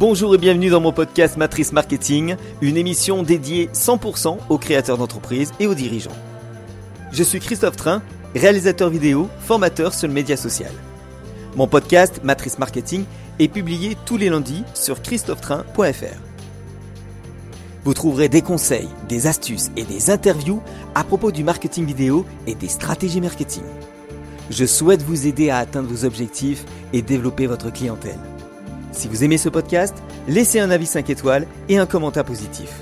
Bonjour et bienvenue dans mon podcast Matrice Marketing, une émission dédiée 100% aux créateurs d'entreprises et aux dirigeants. Je suis Christophe Train, réalisateur vidéo, formateur sur le média social. Mon podcast Matrice Marketing est publié tous les lundis sur christophetrain.fr. Vous trouverez des conseils, des astuces et des interviews à propos du marketing vidéo et des stratégies marketing. Je souhaite vous aider à atteindre vos objectifs et développer votre clientèle. Si vous aimez ce podcast, laissez un avis 5 étoiles et un commentaire positif.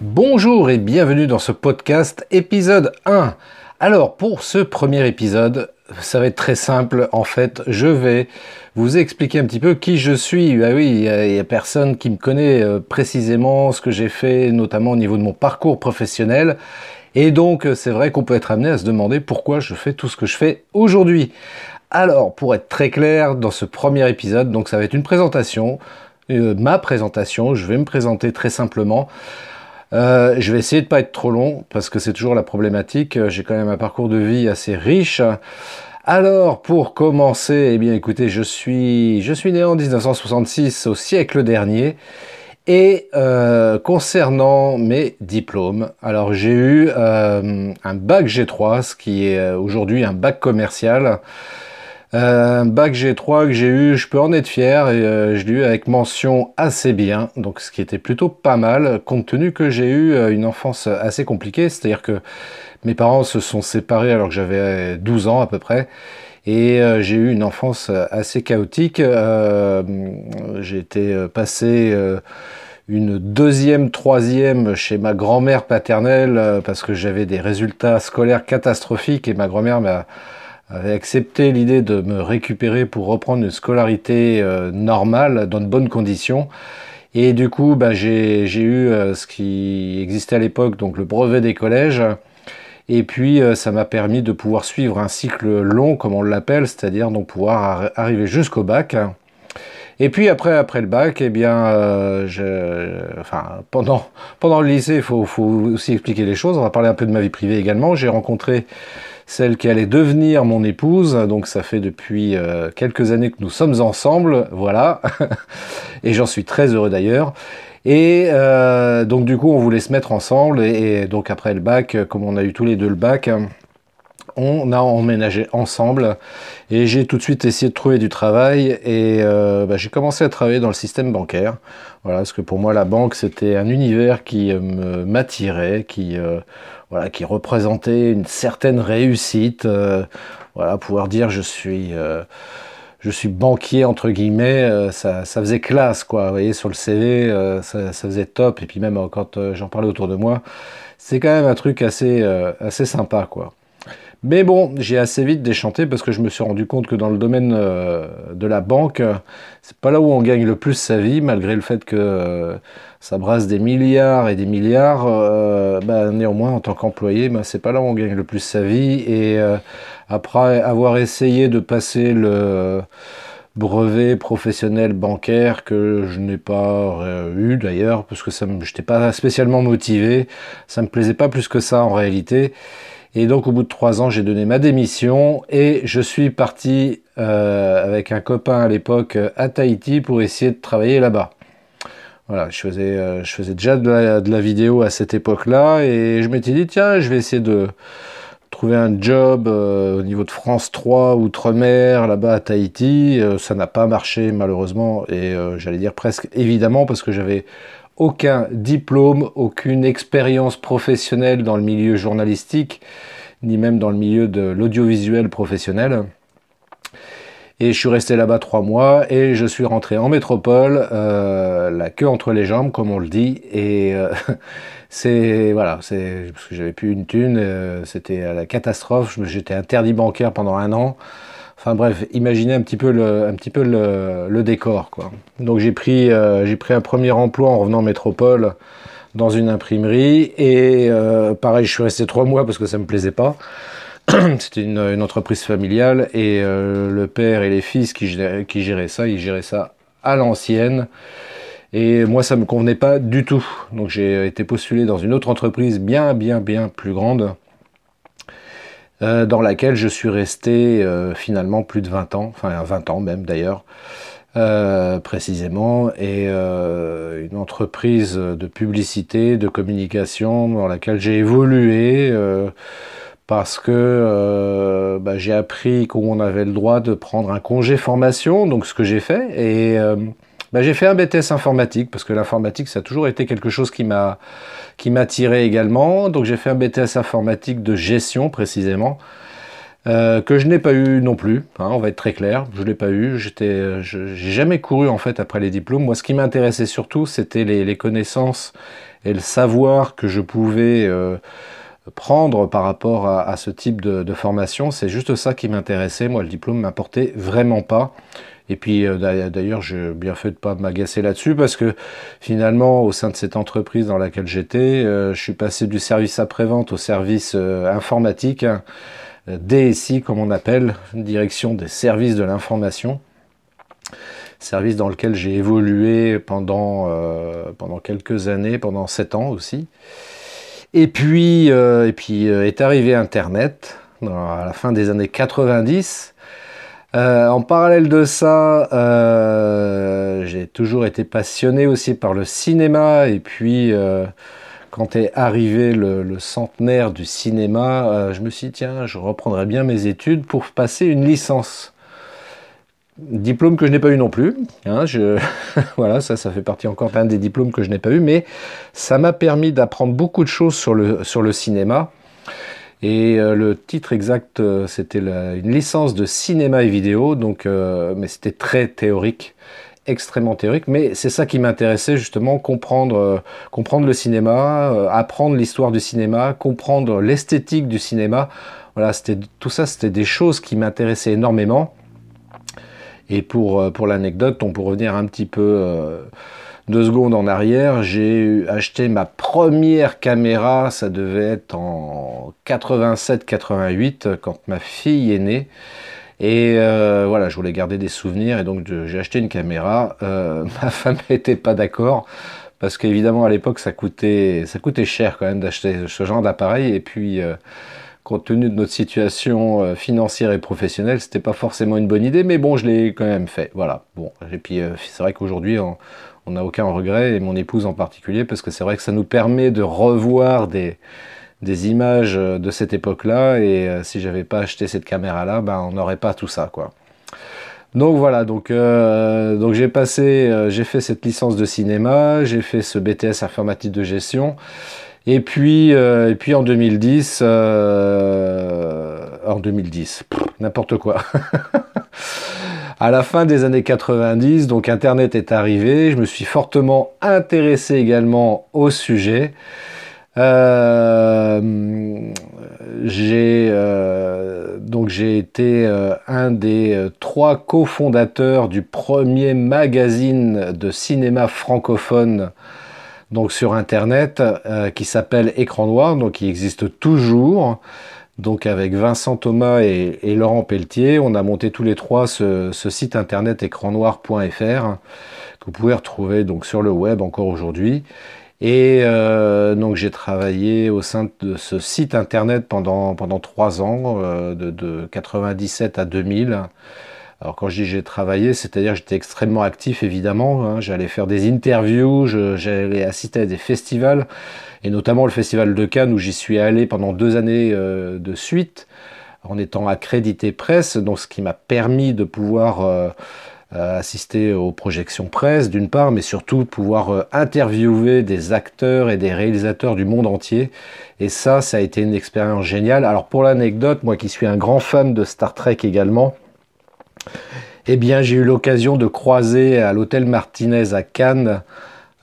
Bonjour et bienvenue dans ce podcast épisode 1. Alors pour ce premier épisode, ça va être très simple en fait, je vais vous expliquer un petit peu qui je suis. Ah oui, il n'y a, personne qui me connaît euh, précisément ce que j'ai fait, notamment au niveau de mon parcours professionnel. Et donc c'est vrai qu'on peut être amené à se demander pourquoi je fais tout ce que je fais aujourd'hui. Alors, pour être très clair, dans ce premier épisode, donc ça va être une présentation, euh, ma présentation, je vais me présenter très simplement. Euh, je vais essayer de pas être trop long parce que c'est toujours la problématique. J'ai quand même un parcours de vie assez riche. Alors, pour commencer, eh bien, écoutez, je suis, né en 1966, au siècle dernier. Et euh, concernant mes diplômes, alors j'ai eu un bac G3, ce qui est aujourd'hui un bac commercial. Euh, un bac G3 que j'ai eu, je peux en être fier, et euh, je l'ai eu avec mention assez bien, donc ce qui était plutôt pas mal, compte tenu que j'ai eu euh, une enfance assez compliquée, c'est-à-dire que mes parents se sont séparés alors que j'avais 12 ans à peu près, et j'ai eu une enfance assez chaotique. j'ai été passé une deuxième, troisième chez ma grand-mère paternelle parce que j'avais des résultats scolaires catastrophiques et ma grand-mère m'a avait accepté l'idée de me récupérer pour reprendre une scolarité euh, normale, dans de bonnes conditions. Et du coup, bah, j'ai eu euh, ce qui existait à l'époque, donc le brevet des collèges. Et puis, euh, ça m'a permis de pouvoir suivre un cycle long, comme on l'appelle, c'est-à-dire donc pouvoir arriver jusqu'au bac. Et puis après, après le bac, eh bien, enfin, pendant, pendant le lycée, il faut, faut, aussi expliquer les choses. On va parler un peu de ma vie privée également. J'ai rencontré celle qui allait devenir mon épouse. Donc ça fait depuis euh, quelques années que nous sommes ensemble, voilà. et j'en suis très heureux d'ailleurs. Et euh, donc du coup, on voulait se mettre ensemble. Et, donc après le bac, comme on a eu tous les deux le bac, on a emménagé ensemble. Et j'ai tout de suite essayé de trouver du travail. Et euh, bah, j'ai commencé à travailler dans le système bancaire. Voilà, parce que pour moi, la banque, c'était un univers qui m'attirait, qui voilà, qui représentait une certaine réussite. Euh, voilà, pouvoir dire je suis, euh, je suis banquier entre guillemets, euh, ça, ça, faisait classe quoi. Vous voyez sur le CV, ça, ça, faisait top. Et puis même quand j'en parlais autour de moi, c'est quand même un truc assez, assez sympa quoi. Mais bon, j'ai assez vite déchanté parce que je me suis rendu compte que dans le domaine de la banque, c'est pas là où on gagne le plus sa vie, malgré le fait que ça brasse des milliards et des milliards, euh, bah, néanmoins en tant qu'employé, bah, c'est pas là où on gagne le plus sa vie. Et euh, après avoir essayé de passer le brevet professionnel bancaire que je n'ai pas euh, eu d'ailleurs, parce que je n'étais pas spécialement motivé, ça me plaisait pas plus que ça en réalité. Et donc au bout de trois ans, j'ai donné ma démission et je suis parti avec un copain à l'époque à Tahiti pour essayer de travailler là-bas. Voilà, je faisais, euh, je faisais déjà de la, vidéo à cette époque-là et je m'étais dit, tiens, je vais essayer de trouver un job euh, au niveau de France 3, Outre-mer, là-bas à Tahiti. Euh, ça n'a pas marché malheureusement et j'allais dire presque évidemment parce que j'avais aucun diplôme, aucune expérience professionnelle dans le milieu journalistique, ni même dans le milieu de l'audiovisuel professionnel. Et je suis resté là-bas trois mois et je suis rentré en métropole, euh, la queue entre les jambes, comme on le dit. Et euh, c'est voilà, c'est parce que j'avais plus une thune, euh, c'était la catastrophe. J'étais interdit bancaire pendant un an. Enfin bref, imaginez un petit peu le, décor. Donc j'ai pris, j'ai pris un premier emploi en revenant en métropole dans une imprimerie et pareil, je suis resté trois mois parce que ça me plaisait pas. C'était une, entreprise familiale et euh, le père et les fils qui qui géraient ça, ils géraient ça à l'ancienne. Et moi, ça ne me convenait pas du tout. Donc j'ai été postulé dans une autre entreprise bien, bien, bien plus grande, euh, dans laquelle je suis resté euh, finalement plus de 20 ans, enfin 20 ans même d'ailleurs. précisément, et une entreprise de publicité, de communication dans laquelle j'ai évolué parce que bah, j'ai appris qu'on avait le droit de prendre un congé formation, donc ce que j'ai fait, et bah, j'ai fait un BTS informatique parce que l'informatique ça a toujours été quelque chose qui m'a qui m'attirait également. Donc j'ai fait un BTS informatique de gestion précisément. Euh, que je n'ai pas eu non plus, hein, on va être très clair, je l'ai pas eu, j'étais, j'ai jamais couru en fait après les diplômes. Moi, ce qui m'intéressait surtout, c'était les, connaissances et le savoir que je pouvais euh, prendre par rapport à, ce type de, de formation. C'est juste ça qui m'intéressait. Moi, le diplôme m'apportait vraiment pas. Et puis euh, d'ailleurs, j'ai bien fait de pas m'agacer là-dessus parce que finalement, au sein de cette entreprise dans laquelle j'étais, euh, je suis passé du service après-vente au service euh, informatique, hein, DSI comme on appelle, direction des services de l'information service dans lequel j'ai évolué pendant, pendant quelques années, pendant sept ans aussi. Et puis, et puis est arrivé Internet à la fin des années 90 euh, en parallèle de ça, euh, j'ai toujours été passionné aussi par le cinéma et puis euh, quand est arrivé le, centenaire du cinéma, je me suis dit tiens, je reprendrai bien mes études pour passer une licence. Diplôme que je n'ai pas eu non plus. Hein, voilà, ça, ça fait partie encore d'un des diplômes que je n'ai pas eu, mais ça m'a permis d'apprendre beaucoup de choses sur le, sur le cinéma. Et euh, le titre exact, euh, c'était une licence de cinéma et vidéo, donc, euh, mais c'était très théorique, extrêmement théorique. Mais c'est ça qui m'intéressait justement, comprendre, le cinéma, apprendre l'histoire du cinéma, comprendre l'esthétique du cinéma. Voilà, c'était tout ça, c'était des choses qui m'intéressaient énormément. Et pour, pour l'anecdote, on peut revenir un petit peu deux secondes en arrière, j'ai acheté ma première caméra, ça devait être en 87-88 quand ma fille est née. Et euh, voilà, je voulais garder des souvenirs et donc j'ai acheté une caméra. Euh, ma femme n'était pas d'accord parce qu'évidemment à l'époque ça coûtait, ça coûtait cher quand même d'acheter ce genre d'appareil et puis euh, compte tenu de notre situation financière et professionnelle, c'était pas forcément une bonne idée, mais bon, je l'ai quand même fait. Voilà. Bon, et puis c'est vrai qu'aujourd'hui, on n'a aucun regret, et mon épouse en particulier, parce que c'est vrai que ça nous permet de revoir des, images de cette époque-là, et euh, si j'avais pas acheté cette caméra-là, ben, on n'aurait pas tout ça, quoi. Donc voilà, donc, euh, donc j'ai passé, euh, j'ai fait cette licence de cinéma, j'ai fait ce BTS informatique de gestion, et puis, et puis en 2010, en 2010, n'importe quoi. À la fin des années 90, donc Internet est arrivé, je me suis fortement intéressé également au sujet. Euh, j'ai euh, j'ai été euh, un des trois cofondateurs du premier magazine de cinéma francophone donc sur internet qui s'appelle Écran Noir donc qui existe toujours donc avec Vincent Thomas et, Laurent Pelletier, on a monté tous les trois ce, site internet écrannoir.fr que vous pouvez retrouver donc sur le web encore aujourd'hui. Et euh, donc j'ai travaillé au sein de ce site internet pendant trois ans, euh, de, de 97 à 2000. Alors quand je dis j'ai travaillé, c'est-à-dire j'étais extrêmement actif évidemment. Hein. J'allais faire des interviews, j'allais assister à des festivals, et notamment le festival de Cannes où j'y suis allé pendant deux années euh, de suite, en étant accrédité presse, donc ce qui m'a permis de pouvoir euh, euh, assister aux projections presse d'une part, mais surtout pouvoir interviewer des acteurs et des réalisateurs du monde entier. Et ça, ça a été une expérience géniale. Alors pour l'anecdote, moi qui suis un grand fan de Star Trek également, eh bien, j'ai eu l'occasion de croiser à l'hôtel Martinez à Cannes,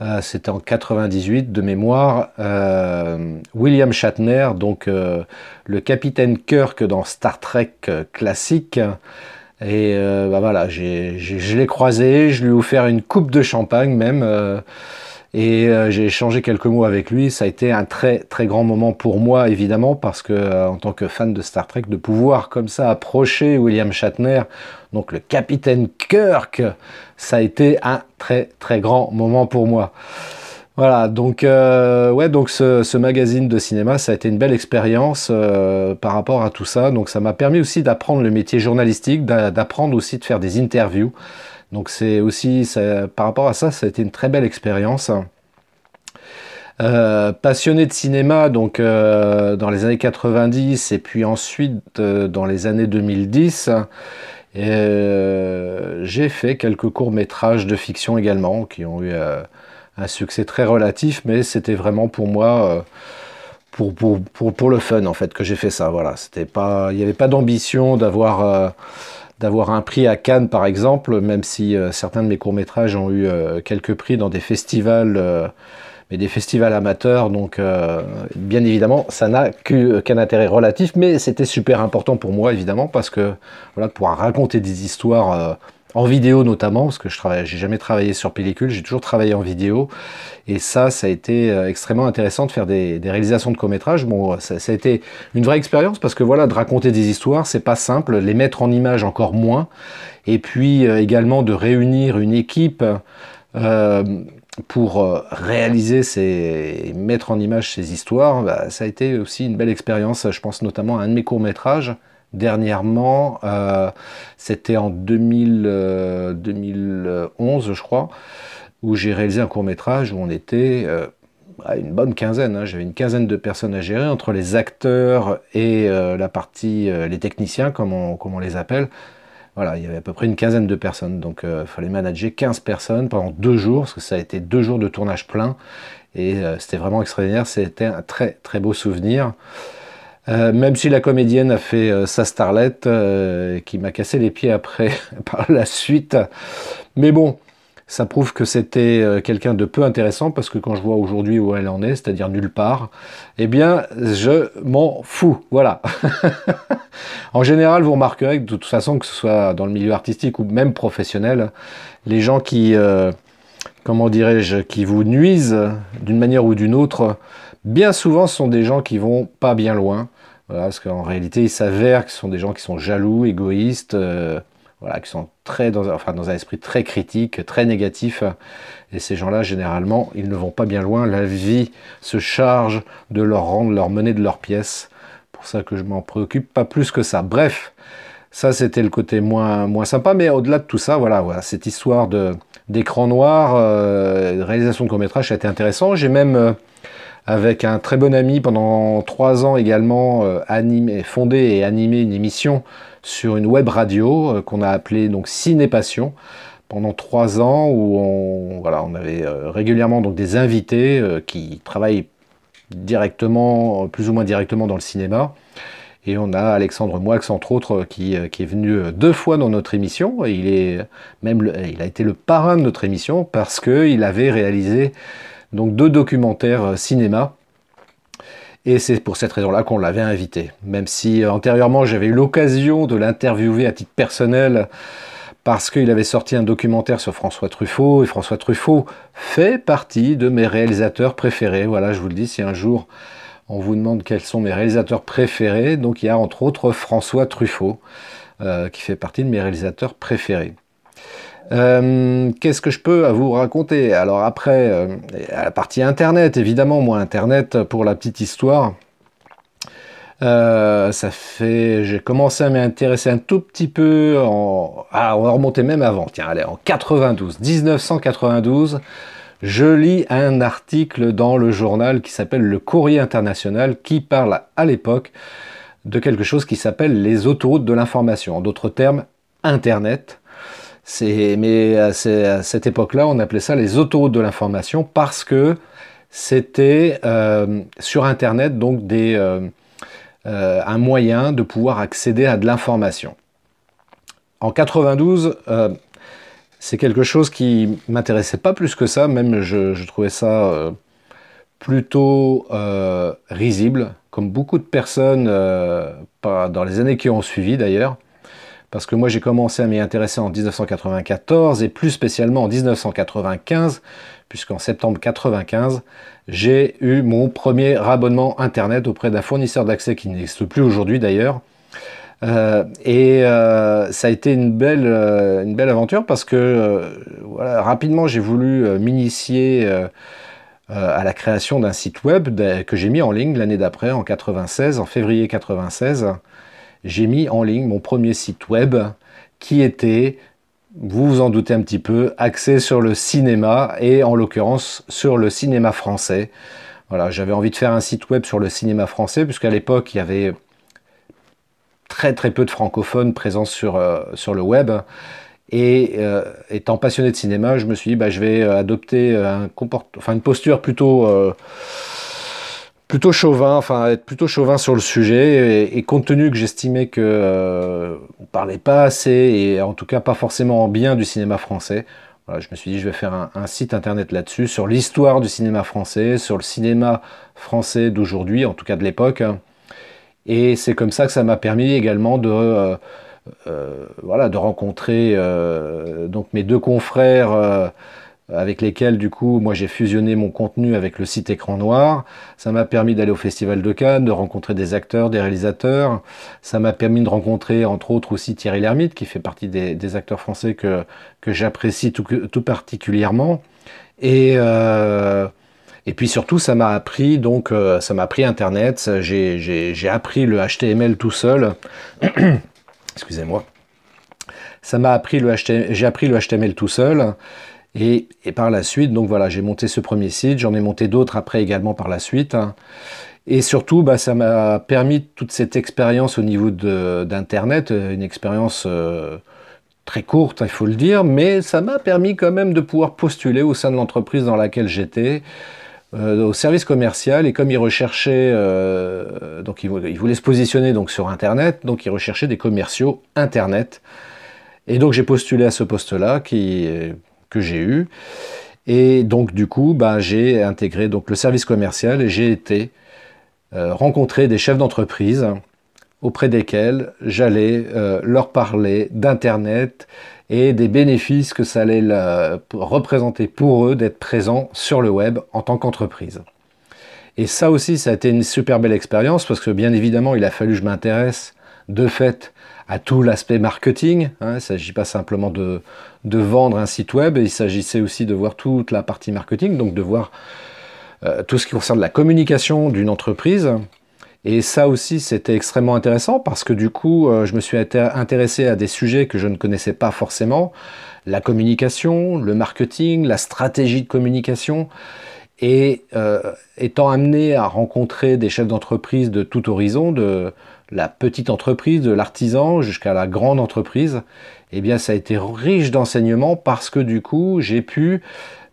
euh, c'était en 98 de mémoire, euh, William Shatner, donc euh, le capitaine Kirk dans Star Trek classique. Et bah voilà, je l'ai croisé, je lui ai offert une coupe de champagne même. Et euh, j'ai échangé quelques mots avec lui. Ça a été un très très grand moment pour moi, évidemment, parce que euh, en tant que fan de Star Trek, de pouvoir comme ça approcher William Shatner, donc le capitaine Kirk, ça a été un très très grand moment pour moi. Voilà, donc euh, ouais, donc ce, ce, magazine de cinéma, ça a été une belle expérience euh, par rapport à tout ça. Donc ça m'a permis aussi d'apprendre le métier journalistique, d'apprendre aussi de faire des interviews Donc c'est aussi, par rapport à ça, ça a été une très belle expérience. Euh, passionné de cinéma donc euh, dans les années 90 et puis ensuite euh, dans les années 2010 j'ai fait quelques courts métrages de fiction également qui ont eu un succès très relatif mais c'était vraiment pour moi pour, pour, le fun en fait que j'ai fait ça voilà c'était pas il n'y avait pas d'ambition d'avoir d'avoir un prix à Cannes par exemple même si certains de mes courts métrages ont eu quelques prix dans des festivals mais des festivals amateurs. Donc, euh, bien évidemment, ça n'a qu'un intérêt relatif, mais c'était super important pour moi, évidemment, parce que voilà, pouvoir raconter des histoires euh, en vidéo notamment, parce que je travaille, j'ai jamais travaillé sur pellicule, j'ai toujours travaillé en vidéo, et ça, ça a été euh, extrêmement intéressant de faire des, réalisations de court métrage. Bon, ça, ça, a été une vraie expérience parce que voilà, de raconter des histoires, c'est pas simple, les mettre en image encore moins, et puis également de réunir une équipe. Euh, pour euh, réaliser ces, mettre en image ces histoires, bah, ça a été aussi une belle expérience. Je pense notamment à un de mes courts-métrages. Dernièrement, euh, c'était en 2011, euh, je crois, où j'ai réalisé un court-métrage où on était à une bonne quinzaine. Hein. J'avais une quinzaine de personnes à gérer entre les acteurs et la partie, les techniciens, comme on les appelle. Voilà, il y avait à peu près une quinzaine de personnes. Donc il euh, fallait manager 15 personnes pendant deux jours, parce que ça a été deux jours de tournage plein. Et euh, c'était vraiment extraordinaire. C'était un très très beau souvenir. Euh, même si la comédienne a fait sa starlette, qui m'a cassé les pieds après par la suite. Mais bon, ça prouve que c'était euh, quelqu'un de peu intéressant parce que quand je vois aujourd'hui où elle en est, c'est-à-dire nulle part, eh bien, je m'en fous. Voilà. en général, vous remarquerez que de toute façon, que ce soit dans le milieu artistique ou même professionnel, les gens qui, euh, comment dirais-je, qui vous nuisent d'une manière ou d'une autre, bien souvent, ce sont des gens qui vont pas bien loin. parce qu'en réalité, il s'avère que ce sont des gens qui sont jaloux, égoïstes, euh, voilà, qui sont très dans, enfin, dans un esprit très critique, très négatif. Et ces gens-là, généralement, ils ne vont pas bien loin. La vie se charge de leur rendre leur monnaie de leur pièce. Pour ça que je m'en préoccupe pas plus que ça. Bref, ça c'était le côté moins, moins sympa. Mais au-delà de tout ça, voilà, voilà cette histoire de d'écran noir, euh, réalisation de court-métrage, ça a été intéressant. J'ai même euh, avec un très bon ami pendant trois ans également euh, fondé et animé une émission sur une web radio euh, qu'on a appelée donc Ciné Passion pendant trois ans où on, voilà, on avait euh, régulièrement donc des invités qui travaillent directement, plus ou moins directement dans le cinéma. Et on a Alexandre Moix, entre autres, qui, qui, est venu deux fois dans notre émission. Et il, est même il a été le parrain de notre émission parce qu'il avait réalisé donc deux documentaires cinéma et c'est pour cette raison-là qu'on l'avait invité. Même si euh, antérieurement j'avais eu l'occasion de l'interviewer à titre personnel parce qu'il avait sorti un documentaire sur François Truffaut, et François Truffaut fait partie de mes réalisateurs préférés. Voilà, je vous le dis, si un jour on vous demande quels sont mes réalisateurs préférés, donc il y a entre autres François Truffaut, euh, qui fait partie de mes réalisateurs préférés. Euh, qu'est-ce que je peux à vous raconter? Alors après, euh, la partie Internet, évidemment, moi, Internet, pour la petite histoire, euh, ça fait, j'ai commencé à m'intéresser un tout petit peu en, ah, on va remonter même avant. Tiens, allez, en 92, 1992, je lis un article dans le journal qui s'appelle Le Courrier International, qui parle à l'époque de quelque chose qui s'appelle les autoroutes de l'information. En d'autres termes, Internet mais à, cette époque-là, on appelait ça les autoroutes de l'information parce que c'était euh, sur Internet donc des, euh, euh, un moyen de pouvoir accéder à de l'information. En 92, c'est quelque chose qui m'intéressait pas plus que ça, même je, je trouvais ça plutôt risible, comme beaucoup de personnes dans les années qui ont suivi d'ailleurs parce que moi j'ai commencé à m'y intéresser en 1994 et plus spécialement en 1995, puisqu'en septembre 1995, j'ai eu mon premier abonnement Internet auprès d'un fournisseur d'accès qui n'existe plus aujourd'hui d'ailleurs. Euh, et euh, ça a été une belle, euh, une belle aventure parce que voilà, rapidement j'ai voulu m'initier à la création d'un site web que j'ai mis en ligne l'année d'après, en 96, en février 96 j'ai mis en ligne mon premier site web qui était vous vous en doutez un petit peu, axé sur le cinéma et en l'occurrence sur le cinéma français. Voilà, j'avais envie de faire un site web sur le cinéma français puisqu'à l'époque il y avait très très peu de francophones présents sur, euh, sur le web. Et euh, étant passionné de cinéma, je me suis dit, bah, je vais adopter un enfin, une posture plutôt plutôt chauvin, enfin être plutôt chauvin sur le sujet, et, compte tenu que j'estimais que euh, on parlait pas assez, et en tout cas pas forcément en bien du cinéma français, je me suis dit je vais faire un, site internet là-dessus, sur l'histoire du cinéma français, sur le cinéma français d'aujourd'hui, en tout cas de l'époque, et c'est comme ça que ça m'a permis également de euh, euh, voilà de rencontrer euh, donc mes deux confrères avec lesquels du coup moi j'ai fusionné mon contenu avec le site Écran Noir. Ça m'a permis d'aller au Festival de Cannes, de rencontrer des acteurs, des réalisateurs. Ça m'a permis de rencontrer entre autres aussi Thierry Lhermitte qui fait partie des, acteurs français que, que j'apprécie tout, tout, particulièrement. Et, euh, et puis surtout ça m'a appris donc euh, ça m'a appris Internet. J'ai appris le HTML tout seul. Excusez-moi. Ça m'a appris le HTML, j'ai appris le HTML tout seul. Et, par la suite, donc voilà, j'ai monté ce premier site, j'en ai monté d'autres après également par la suite. Et surtout, bah, ça m'a permis toute cette expérience au niveau d'Internet, euh, une expérience euh, très courte, il faut le dire, mais ça m'a permis quand même de pouvoir postuler au sein de l'entreprise dans laquelle j'étais, euh, au service commercial, et comme ils recherchaient, donc ils, voulaient se positionner donc sur Internet, donc ils recherchaient des commerciaux Internet. Et donc j'ai postulé à ce poste-là, qui que j'ai eu. Et donc du coup, bah, j'ai intégré donc le service commercial et j'ai été euh, rencontrer des chefs d'entreprise auprès desquels j'allais euh, leur parler d'Internet et des bénéfices que ça allait représenter pour eux d'être présents sur le web en tant qu'entreprise. Et ça aussi, ça a été une super belle expérience parce que bien évidemment, il a fallu que je m'intéresse de fait à tout l'aspect marketing. Hein. Il ne s'agit pas simplement de, vendre un site web, il s'agissait aussi de voir toute la partie marketing, donc de voir euh, tout ce qui concerne la communication d'une entreprise. Et ça aussi, c'était extrêmement intéressant parce que du coup, euh, je me suis intéressé à des sujets que je ne connaissais pas forcément. La communication, le marketing, la stratégie de communication. Et euh, étant amené à rencontrer des chefs d'entreprise de tout horizon, de, la petite entreprise, de l'artisan jusqu'à la grande entreprise, eh bien ça a été riche d'enseignements parce que du coup j'ai pu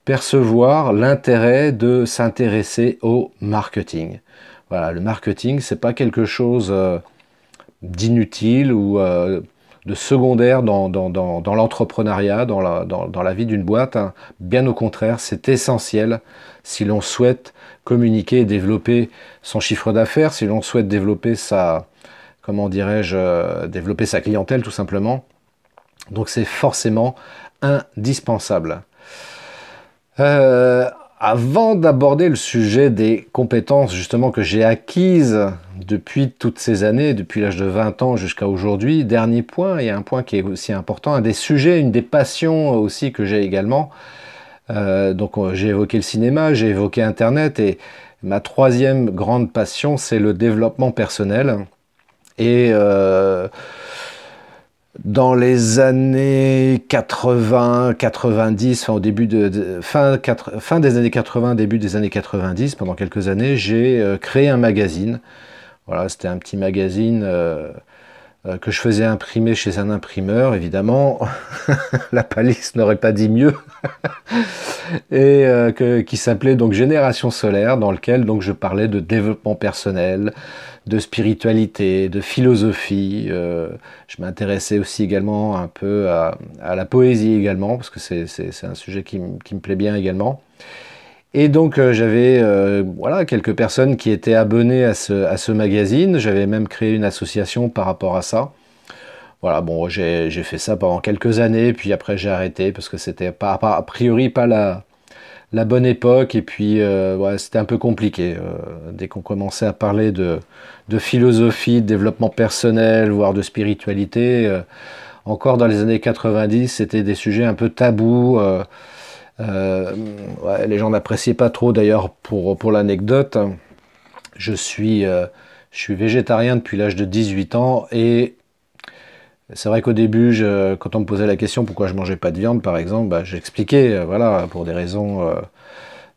percevoir l'intérêt de s'intéresser au marketing. Voilà, le marketing c'est pas quelque chose euh, d'inutile ou euh, de secondaire dans, l'entrepreneuriat, dans la, vie d'une boîte. Hein. Bien au contraire, c'est essentiel si l'on souhaite communiquer et développer son chiffre d'affaires, si l'on souhaite développer sa, comment dirais-je, euh, développer sa clientèle tout simplement. Donc c'est forcément indispensable. Euh, avant d'aborder le sujet des compétences justement que j'ai acquises depuis toutes ces années, depuis l'âge de 20 ans jusqu'à aujourd'hui, dernier point, et un point qui est aussi important, un des sujets, une des passions aussi que j'ai également. Euh, donc j'ai évoqué le cinéma, j'ai évoqué Internet, et ma troisième grande passion, c'est le développement personnel. Et euh, dans les années 80, 90, au début de, fin, des années 80, début des années 90, pendant quelques années, j'ai euh, créé un magazine. Voilà, c'était un petit magazine euh, que je faisais imprimer chez un imprimeur, évidemment. La palisse n'aurait pas dit mieux. et qui s'appelait donc Génération solaire, dans lequel donc je parlais de développement personnel, de spiritualité, de philosophie. Euh, je m'intéressais aussi également un peu à, la poésie également, parce que c'est un sujet qui, me plaît bien également. Et donc euh, j'avais euh, voilà, quelques personnes qui étaient abonnées à ce, magazine. J'avais même créé une association par rapport à ça. Voilà, bon, j'ai fait ça pendant quelques années, puis après j'ai arrêté parce que c'était pas, a priori pas la, la bonne époque et puis euh, c'était un peu compliqué euh, dès qu'on commençait à parler de, philosophie, de développement personnel, voire de spiritualité. Euh, encore dans les années 90, c'était des sujets un peu tabous. les gens n'appréciaient pas trop d'ailleurs pour, pour l'anecdote. Je suis, je suis végétarien depuis l'âge de 18 ans et C'est vrai qu'au début, quand on me posait la question pourquoi je mangeais pas de viande, par exemple, bah, j'expliquais, euh, voilà, pour des raisons euh,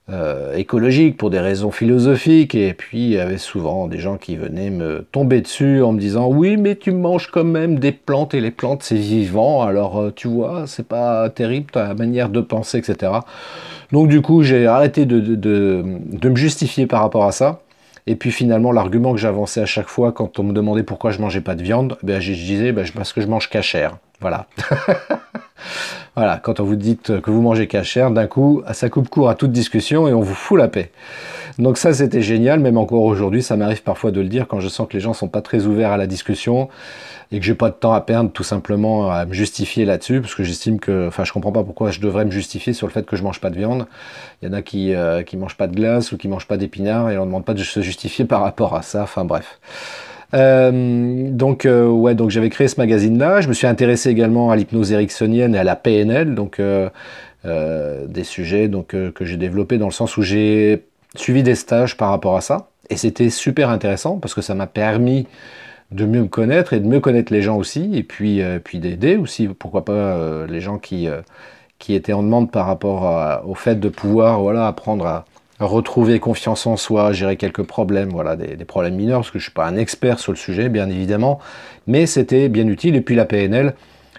euh, écologiques, pour des raisons philosophiques, et puis il y avait souvent des gens qui venaient me tomber dessus en me disant oui, mais tu manges quand même des plantes et les plantes c'est vivant, alors tu vois, c'est pas terrible ta manière de penser, etc. Donc du coup, j'ai arrêté de me justifier par rapport à ça. Et puis finalement, l'argument que j'avançais à chaque fois quand on me demandait pourquoi je mangeais pas de viande, ben, je, disais ben, parce que je mange cachère. Voilà. voilà, quand on vous dit que vous mangez cachère, d'un coup, ça coupe court à toute discussion et on vous fout la paix. Donc ça, c'était génial, même encore aujourd'hui, ça m'arrive parfois de le dire quand je sens que les gens sont pas très ouverts à la discussion et que j'ai pas de temps à perdre tout simplement à me justifier là-dessus, parce que j'estime que, enfin, je comprends pas pourquoi je devrais me justifier sur le fait que je mange pas de viande. Il y en a qui euh, qui mangent pas de glace ou qui mangent pas d'épinards et on ne demande pas de se justifier par rapport à ça. Enfin bref. Euh, donc euh, ouais, donc j'avais créé ce magazine-là. Je me suis intéressé également à l'hypnose ericksonienne et à la PNL, donc euh, des sujets donc que j'ai développés dans le sens où j'ai suivi des stages par rapport à ça, et c'était super intéressant parce que ça m'a permis de mieux me connaître et de mieux connaître les gens aussi, et puis, euh, d'aider aussi, pourquoi pas, euh, les gens qui, euh, qui étaient en demande par rapport au fait de pouvoir voilà, apprendre à, retrouver confiance en soi, gérer quelques problèmes, voilà, des, problèmes mineurs, parce que je suis pas un expert sur le sujet, bien évidemment, mais c'était bien utile. Et puis la PNL,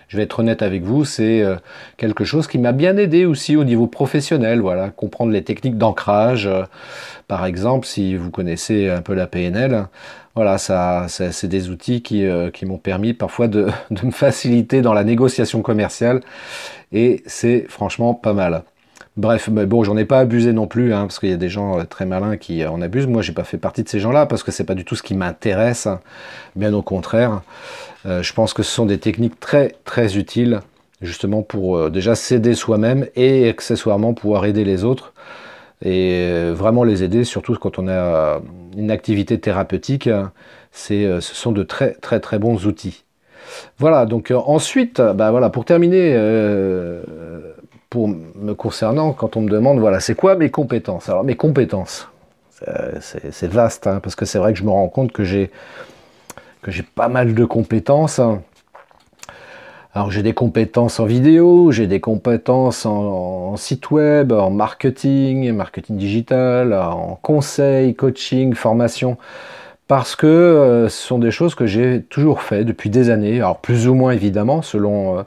je vais être honnête avec vous, c'est quelque chose qui m'a bien aidé aussi au niveau professionnel, voilà, comprendre les techniques d'ancrage, par exemple, si vous connaissez un peu la PNL, voilà, ça, c'est des outils qui, euh, m'ont permis parfois de, me faciliter dans la négociation commerciale et c'est franchement pas mal. Bref, bon, j'en ai pas abusé non plus, hein, parce qu'il y a des gens euh, très malins qui en abusent. Moi, j'ai pas fait partie de ces gens-là parce que c'est pas du tout ce qui m'intéresse. Bien au contraire, euh, je pense que ce sont des techniques très très utiles justement pour déjà s'aider soi-même et accessoirement pouvoir aider les autres et euh, vraiment les aider, surtout quand on a une activité thérapeutique, c'est, euh, ce sont de très très très bons outils. Voilà, donc euh, ensuite, bah voilà, pour terminer, pour me concernant, quand on me demande, voilà, c'est quoi mes compétences? Alors mes compétences, c'est, vaste, hein, parce que c'est vrai que je me rends compte que j'ai que j'ai pas mal de compétences. Hein. Alors j'ai des compétences en vidéo, j'ai des compétences en, site web, en marketing, marketing digital, en conseil, coaching, formation, parce que euh, ce sont des choses que j'ai toujours fait depuis des années, alors plus ou moins évidemment selon, euh,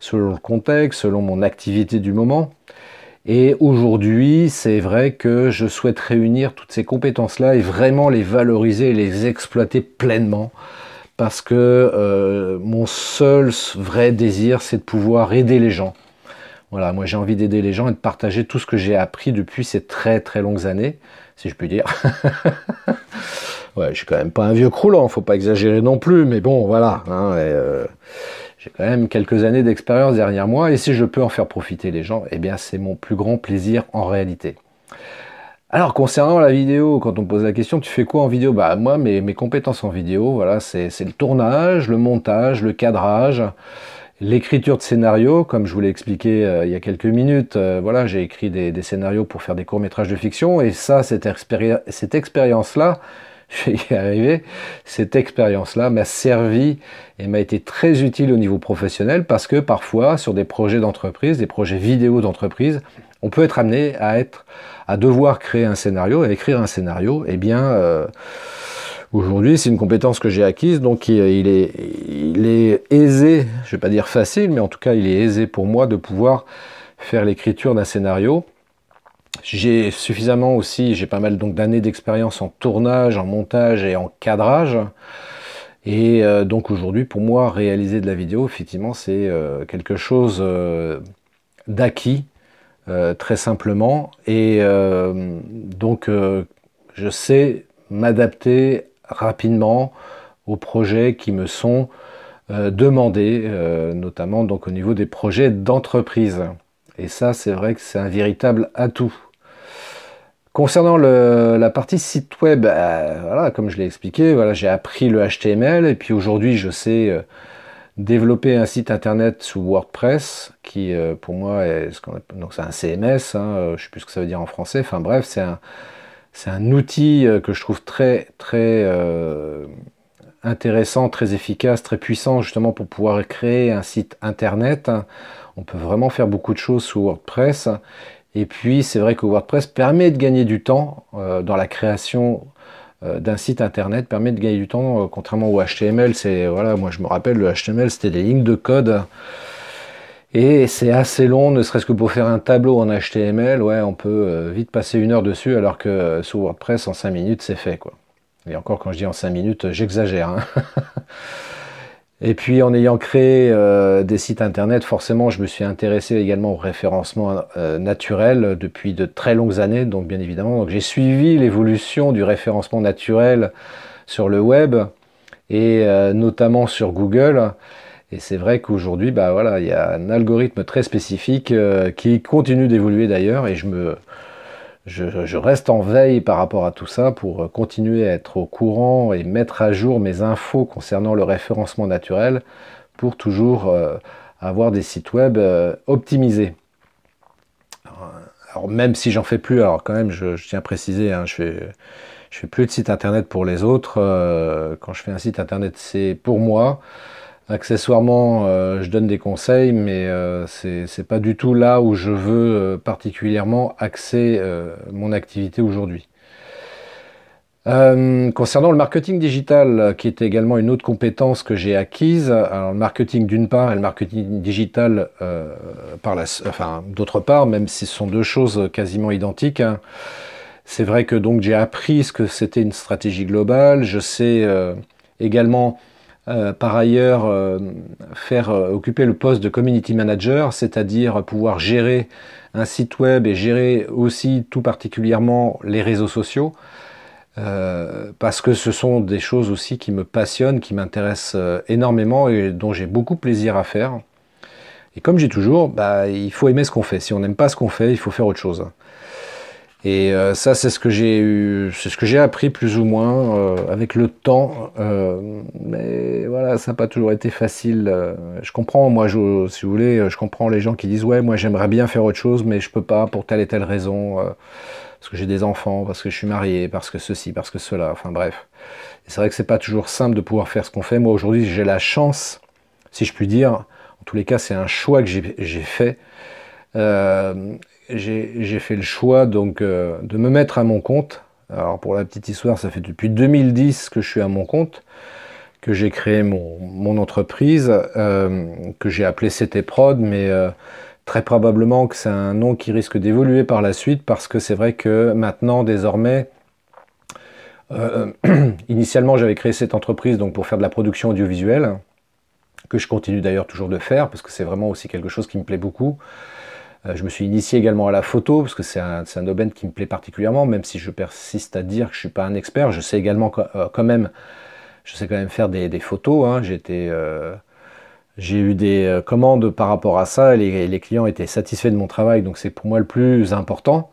selon le contexte, selon mon activité du moment. Et aujourd'hui, c'est vrai que je souhaite réunir toutes ces compétences-là et vraiment les valoriser et les exploiter pleinement parce que euh, mon seul vrai désir, c'est de pouvoir aider les gens. Voilà, moi j'ai envie d'aider les gens et de partager tout ce que j'ai appris depuis ces très très longues années, si je puis dire. ouais, je suis quand même pas un vieux croulant, faut pas exagérer non plus, mais bon, voilà. Hein, euh, j'ai quand même quelques années d'expérience derrière moi, et si je peux en faire profiter les gens, eh bien c'est mon plus grand plaisir en réalité. Alors concernant la vidéo, quand on pose la question, tu fais quoi en vidéo? Bah moi, mes, compétences en vidéo, voilà, c'est le tournage, le montage, le cadrage, l'écriture de scénarios, comme je vous l'ai expliqué euh, il y a quelques minutes. Euh, voilà, j'ai écrit des, scénarios pour faire des courts métrages de fiction, et ça, cette, cette expérience-là, je vais y arriver, cette expérience-là m'a servi et m'a été très utile au niveau professionnel parce que parfois, sur des projets d'entreprise, des projets vidéo d'entreprise, on peut être amené à être à devoir créer un scénario, à écrire un scénario, eh bien, euh, aujourd'hui, c'est une compétence que j'ai acquise, donc il est, aisé, je vais pas dire facile, mais en tout cas, il est aisé pour moi de pouvoir faire l'écriture d'un scénario. J'ai suffisamment aussi, j'ai pas mal donc d'années d'expérience en tournage, en montage et en cadrage. Et euh, donc aujourd'hui, pour moi, réaliser de la vidéo, effectivement, c'est euh, quelque chose d'acquis très simplement. Et euh, donc, euh, je sais m'adapter rapidement aux projets qui me sont demandés, notamment donc au niveau des projets d'entreprise. Et ça, c'est vrai que c'est un véritable atout. Concernant la partie site web, voilà, comme je l'ai expliqué, voilà, j'ai appris le HTML et puis aujourd'hui je sais développer un site internet sous WordPress, qui euh, pour moi est donc c'est un CMS, hein, euh, je sais plus ce que ça veut dire en français. Enfin bref, c'est un outil euh, que je trouve très très intéressant, très efficace, très puissant justement pour pouvoir créer un site internet. On peut vraiment faire beaucoup de choses sous WordPress. Et puis c'est vrai que WordPress permet de gagner du temps dans la création d'un site internet, permet de gagner du temps, euh, contrairement au HTML. C'est voilà, moi je me rappelle le HTML c'était des lignes de code. Et c'est assez long, ne serait-ce que pour faire un tableau en HTML, ouais, on peut vite passer une heure dessus, alors que sous WordPress, en 5 minutes, c'est fait, quoi. Et encore, quand je dis en 5 minutes, j'exagère. Hein. Et puis en ayant créé euh, des sites internet, forcément, je me suis intéressé également au référencement euh, naturel depuis de très longues années. Donc bien évidemment, j'ai suivi l'évolution du référencement naturel sur le web et euh, notamment sur Google. Et c'est vrai qu'aujourd'hui, bah voilà, il y a un algorithme très spécifique qui continue d'évoluer d'ailleurs, et je me je, reste en veille par rapport à tout ça pour continuer à être au courant et mettre à jour mes infos concernant le référencement naturel pour toujours euh, avoir des sites web euh, optimisés. Alors, même si j'en fais plus, alors quand même je, tiens à préciser, hein, je fais fais plus de site internet pour les autres. Euh, quand je fais un site internet, c'est pour moi. Accessoirement, euh, je donne des conseils, mais euh, ce c'est pas du tout là où je veux euh, particulièrement axer mon activité aujourd'hui. concernant le marketing digital, qui est également une autre compétence que j'ai acquise, le marketing d'une part et le marketing digital par la, enfin, d'autre part, même si ce sont deux choses quasiment identiques. Hein, c'est vrai que donc j'ai appris ce que c'était une stratégie globale. Je sais également euh, par ailleurs, euh, faire euh, occuper le poste de community manager, c'est-à-dire pouvoir gérer un site web et gérer aussi tout particulièrement les réseaux sociaux, parce que ce sont des choses aussi qui me passionnent, qui m'intéressent énormément et dont j'ai beaucoup plaisir à faire. Et comme j'ai toujours, bah, il faut aimer ce qu'on fait. Si on n'aime pas ce qu'on fait, il faut faire autre chose. Et euh, ça, c'est ce que j'ai eu, c'est ce que j'ai appris plus ou moins euh, avec le temps. Euh, mais voilà, ça n'a pas toujours été facile. je comprends, moi, si vous voulez, je comprends les gens qui disent ouais, moi, j'aimerais bien faire autre chose, mais je peux pas pour telle et telle raison, parce que j'ai des enfants, parce que je suis marié, parce que ceci, parce que cela. Enfin bref, c'est vrai que c'est pas toujours simple de pouvoir faire ce qu'on fait. Moi, aujourd'hui, j'ai la chance, si je puis dire. En tous les cas, c'est un choix que j'ai fait j'ai fait le choix donc euh, de me mettre à mon compte. Alors pour la petite histoire, ça fait depuis 2010 que je suis à mon compte, que j'ai créé mon, entreprise, euh, que j'ai appelé CT Prod, mais euh, très probablement que c'est un nom qui risque d'évoluer par la suite parce que c'est vrai que maintenant, désormais, initialement j'avais créé cette entreprise donc pour faire de la production audiovisuelle, que je continue d'ailleurs toujours de faire parce que c'est vraiment aussi quelque chose qui me plaît beaucoup. Euh, je me suis initié également à la photo, parce que c'est un, domaine qui me plaît particulièrement, même si je persiste à dire que je ne suis pas un expert. Je sais également euh, quand même, je sais quand même faire des, photos. Hein. Euh, j'ai eu des commandes par rapport à ça, et les, clients étaient satisfaits de mon travail, donc c'est pour moi le plus important.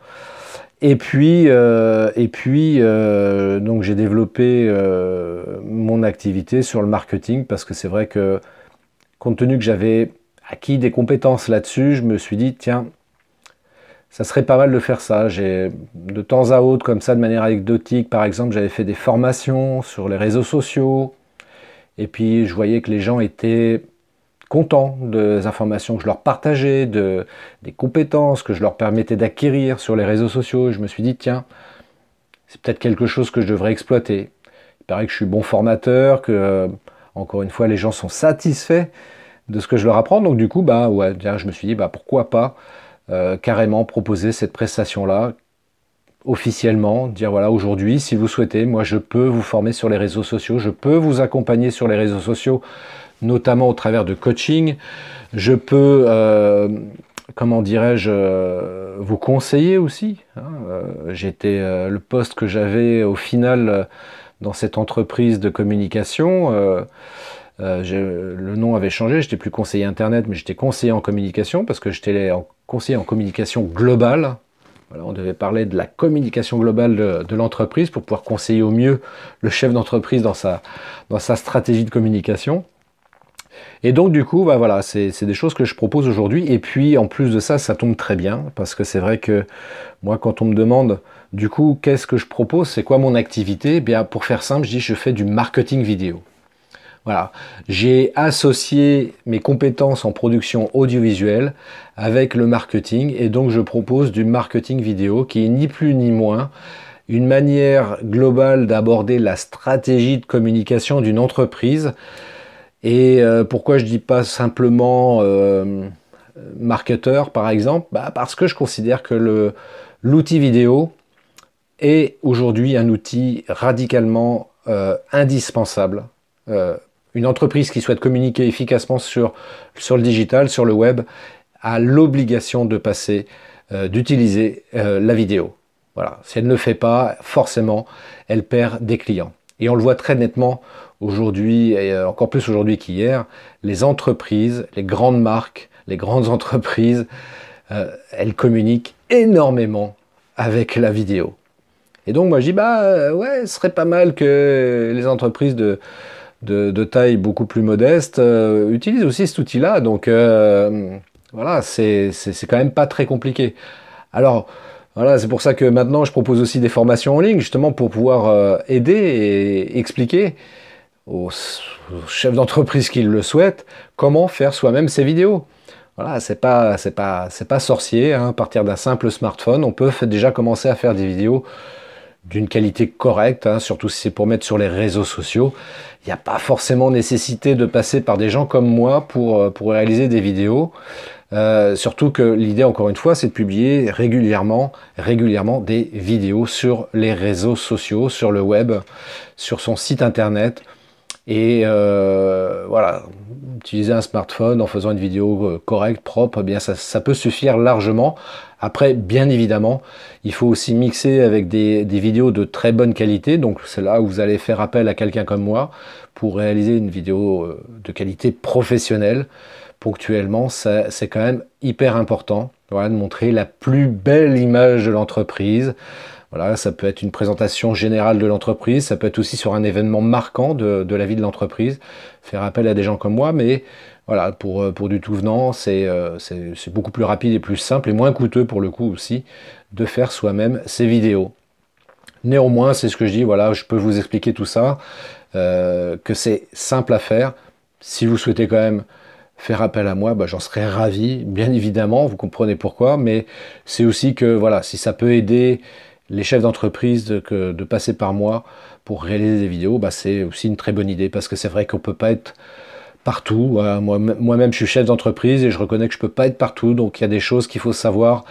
Et puis, et puis donc j'ai développé mon activité sur le marketing, parce que c'est vrai que compte tenu que j'avais acquis des compétences là-dessus, je me suis dit, tiens, ça serait pas mal de faire ça. J'ai de temps à autre, comme ça, de manière anecdotique, par exemple, j'avais fait des formations sur les réseaux sociaux, et puis je voyais que les gens étaient contents des informations que je leur partageais, de, des compétences que je leur permettais d'acquérir sur les réseaux sociaux. je me suis dit, tiens, c'est peut-être quelque chose que je devrais exploiter. Il paraît que je suis bon formateur, que, euh, encore une fois, les gens sont satisfaits de ce que je leur apprends. Donc du coup, bah je me suis dit, bah pourquoi pas euh, carrément proposer cette prestation-là officiellement, dire voilà, aujourd'hui, si vous souhaitez, moi je peux vous former sur les réseaux sociaux, je peux vous accompagner sur les réseaux sociaux, notamment au travers de coaching. Je peux, euh, comment dirais-je, euh, vous conseiller aussi. Hein. J'étais le poste que j'avais au final dans cette entreprise de communication. Euh, le nom avait changé, j'étais plus conseiller internet, mais j'étais conseiller en communication parce que j'étais conseiller en communication globale. On devait parler de la communication globale de, l'entreprise pour pouvoir conseiller au mieux le chef d'entreprise dans sa, dans sa stratégie de communication. Et donc du coup, bah voilà, c'est des choses que je propose aujourd'hui. Et puis en plus de ça, ça tombe très bien parce que c'est vrai que moi, quand on me demande du coup qu'est-ce que je propose, c'est quoi mon activité, eh bien pour faire simple, je dis je fais du marketing vidéo. Voilà, j'ai associé mes compétences en production audiovisuelle avec le marketing et donc je propose du marketing vidéo qui est ni plus ni moins une manière globale d'aborder la stratégie de communication d'une entreprise. Et euh, pourquoi je dis pas simplement euh, marketeur par exemple? Bah, Parce que je considère que l'outil vidéo est aujourd'hui un outil radicalement euh, indispensable. Une entreprise qui souhaite communiquer efficacement sur, sur le digital, sur le web, a l'obligation de passer, d'utiliser la vidéo. Voilà. Si elle ne le fait pas, forcément, elle perd des clients. Et on le voit très nettement aujourd'hui, et euh, encore plus aujourd'hui qu'hier, les entreprises, les grandes marques, les grandes entreprises, euh, elles communiquent énormément avec la vidéo. Et donc moi je dis bah euh, ouais, ce serait pas mal que les entreprises de, de, taille beaucoup plus modeste utilisent aussi cet outil-là. Donc voilà, c'est quand même pas très compliqué. Alors voilà, c'est pour ça que maintenant je propose aussi des formations en ligne, justement pour pouvoir euh, aider et expliquer aux, chefs d'entreprise qui le souhaitent comment faire soi-même ces vidéos. Voilà, c'est pas, pas, pas sorcier. Hein. À partir d'un simple smartphone, on peut déjà commencer à faire des vidéos d'une qualité correcte, hein, surtout si c'est pour mettre sur les réseaux sociaux. Il n'y a pas forcément nécessité de passer par des gens comme moi pour, euh, pour réaliser des vidéos. Euh, surtout que l'idée, encore une fois, c'est de publier régulièrement, régulièrement des vidéos sur les réseaux sociaux, sur le web, sur son site internet. Et euh, voilà, utiliser un smartphone en faisant une vidéo euh, correcte, propre, eh bien ça, peut suffire largement. Après, bien évidemment, il faut aussi mixer avec des, vidéos de très bonne qualité. Donc c'est là où vous allez faire appel à quelqu'un comme moi pour réaliser une vidéo de qualité professionnelle ponctuellement, c'est quand même hyper important voilà, de montrer la plus belle image de l'entreprise. Voilà, ça peut être une présentation générale de l'entreprise, ça peut être aussi sur un événement marquant de, la vie de l'entreprise, faire appel à des gens comme moi, mais voilà, pour, pour du tout venant, euh, c'est beaucoup plus rapide et plus simple et moins coûteux pour le coup aussi de faire soi-même ces vidéos. Néanmoins, c'est ce que je dis, voilà, je peux vous expliquer tout ça, euh, que c'est simple à faire. Si vous souhaitez quand même faire appel à moi, bah, j'en serais ravi, bien évidemment, vous comprenez pourquoi, mais c'est aussi que voilà, si ça peut aider les chefs d'entreprise de, de, passer par moi pour réaliser des vidéos, bah, c'est aussi une très bonne idée parce que c'est vrai qu'on peut pas être partout. Moi-même, je suis chef d'entreprise et je reconnais que je peux pas être partout, donc il y a des choses qu'il faut savoir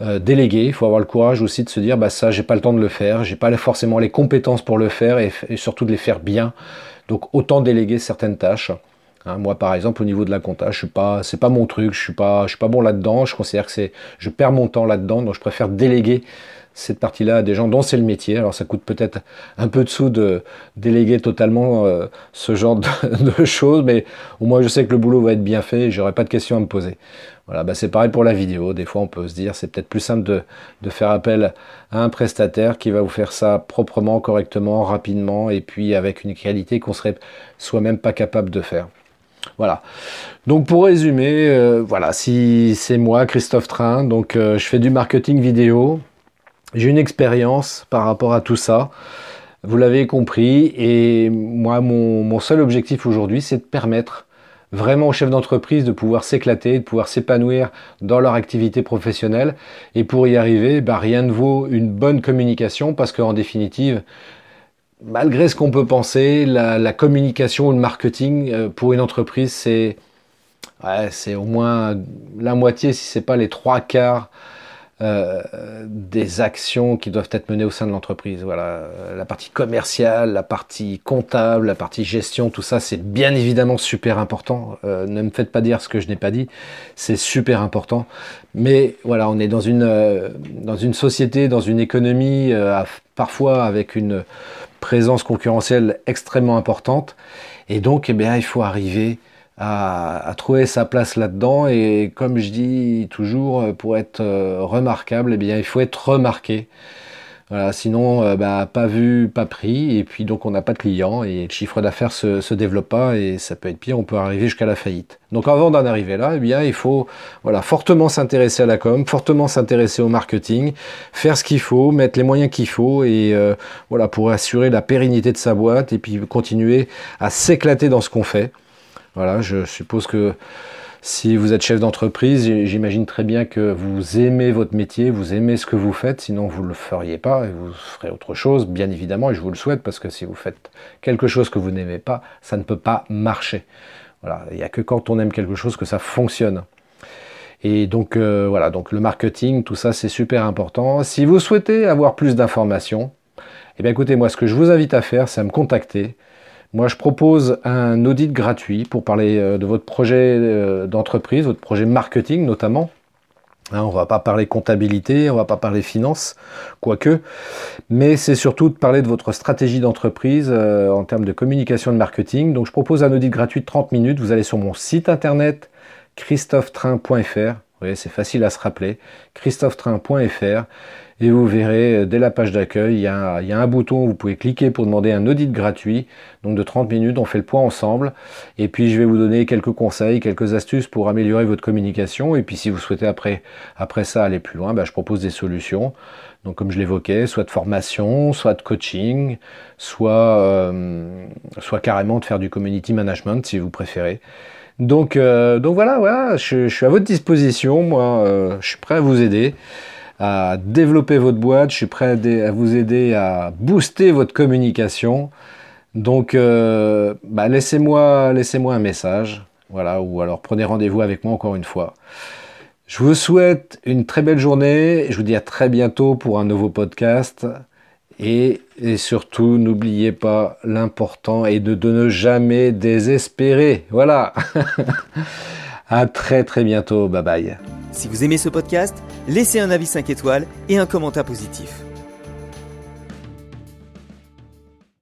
euh, déléguer. Il faut avoir le courage aussi de se dire, bah ça, j'ai pas le temps de le faire, j'ai pas forcément les compétences pour le faire et, surtout de les faire bien. Donc autant déléguer certaines tâches. Hein, moi, par exemple, au niveau de la compta, je suis pas, c'est pas mon truc, je suis je suis pas bon là-dedans. Je considère que c'est, je perds mon temps là-dedans, donc je préfère déléguer cette partie-là à des gens dont c'est le métier. Alors ça coûte peut-être un peu de sous de déléguer totalement euh, ce genre de, choses, mais au moins je sais que le boulot va être bien fait et j'aurai pas de questions à me poser. Voilà, bah c'est pareil pour la vidéo. Des fois, on peut se dire c'est peut-être plus simple de, de, faire appel à un prestataire qui va vous faire ça proprement, correctement, rapidement et puis avec une qualité qu'on serait soi-même pas capable de faire. Voilà. Donc pour résumer, euh, voilà, si c'est moi, Christophe Train, donc euh, je fais du marketing vidéo, j'ai une expérience par rapport à tout ça, vous l'avez compris, et moi mon, seul objectif aujourd'hui c'est de permettre vraiment aux chefs d'entreprise de pouvoir s'éclater, de pouvoir s'épanouir dans leur activité professionnelle, et pour y arriver, bah, rien ne vaut une bonne communication, parce qu'en définitive, malgré ce qu'on peut penser, la, communication ou le marketing euh, pour une entreprise, c'est c'est au moins la moitié, si ce n'est pas les trois quarts euh, des actions qui doivent être menées au sein de l'entreprise. Voilà, la partie commerciale, la partie comptable, la partie gestion, tout ça, c'est bien évidemment super important. Euh, ne me faites pas dire ce que je n'ai pas dit, c'est super important. Mais voilà, on est dans une dans une société, dans une économie, parfois avec une présence concurrentielle extrêmement importante. Et donc, eh bien, il faut arriver à, trouver sa place là-dedans. Et comme je dis toujours, pour être euh, remarquable, eh bien, il faut être remarqué. Sinon, euh, bah, pas vu, pas pris, et puis donc on n'a pas de clients, et le chiffre d'affaires se, se développe pas, et ça peut être pire, on peut arriver jusqu'à la faillite. Donc avant d'en arriver là, eh bien, il faut voilà, fortement s'intéresser à la com, fortement s'intéresser au marketing, faire ce qu'il faut, mettre les moyens qu'il faut, et euh, voilà, pour assurer la pérennité de sa boîte, et puis continuer à s'éclater dans ce qu'on fait. Voilà, je suppose que si vous êtes chef d'entreprise, j'imagine très bien que vous aimez votre métier, vous aimez ce que vous faites, sinon vous ne le feriez pas et vous ferez autre chose, bien évidemment, et je vous le souhaite, parce que si vous faites quelque chose que vous n'aimez pas, ça ne peut pas marcher. Voilà, il n'y a que quand on aime quelque chose que ça fonctionne. Et donc euh, voilà, donc le marketing, tout ça c'est super important. Si vous souhaitez avoir plus d'informations, eh bien écoutez, moi ce que je vous invite à faire, c'est à me contacter. Moi, je propose un audit gratuit pour parler euh, de votre projet euh, d'entreprise, votre projet marketing notamment. Hein, on ne va pas parler comptabilité, on ne va pas parler finance, quoique, mais c'est surtout de parler de votre stratégie d'entreprise euh, en termes de communication de marketing. Donc je propose un audit gratuit de 30 minutes. Vous allez sur mon site internet christophetrain.fr. Oui, c'est facile à se rappeler. christophetrain.fr et vous verrez euh, dès la page d'accueil, il, y, a un bouton où vous pouvez cliquer pour demander un audit gratuit. Donc de 30 minutes, on fait le point ensemble. Et puis je vais vous donner quelques conseils, quelques astuces pour améliorer votre communication. Et puis si vous souhaitez après, après ça aller plus loin, bah, je propose des solutions. Donc comme je l'évoquais, soit de formation, soit de coaching, soit, euh, soit carrément de faire du community management si vous préférez. Donc, euh, donc voilà, voilà je, suis à votre disposition, moi je suis prêt à vous aider développer votre boîte, je suis prêt à, vous aider à booster votre communication. Donc, euh, bah, laissez-moi laissez un message, voilà, ou alors prenez rendez-vous avec moi encore une fois. Je vous souhaite une très belle journée. Je vous dis à très bientôt pour un nouveau podcast. Et, et surtout, n'oubliez pas, l'important de, de ne jamais désespérer. Voilà. à très très bientôt. Bye bye. Si vous aimez ce podcast, laissez un avis 5 étoiles et un commentaire positif.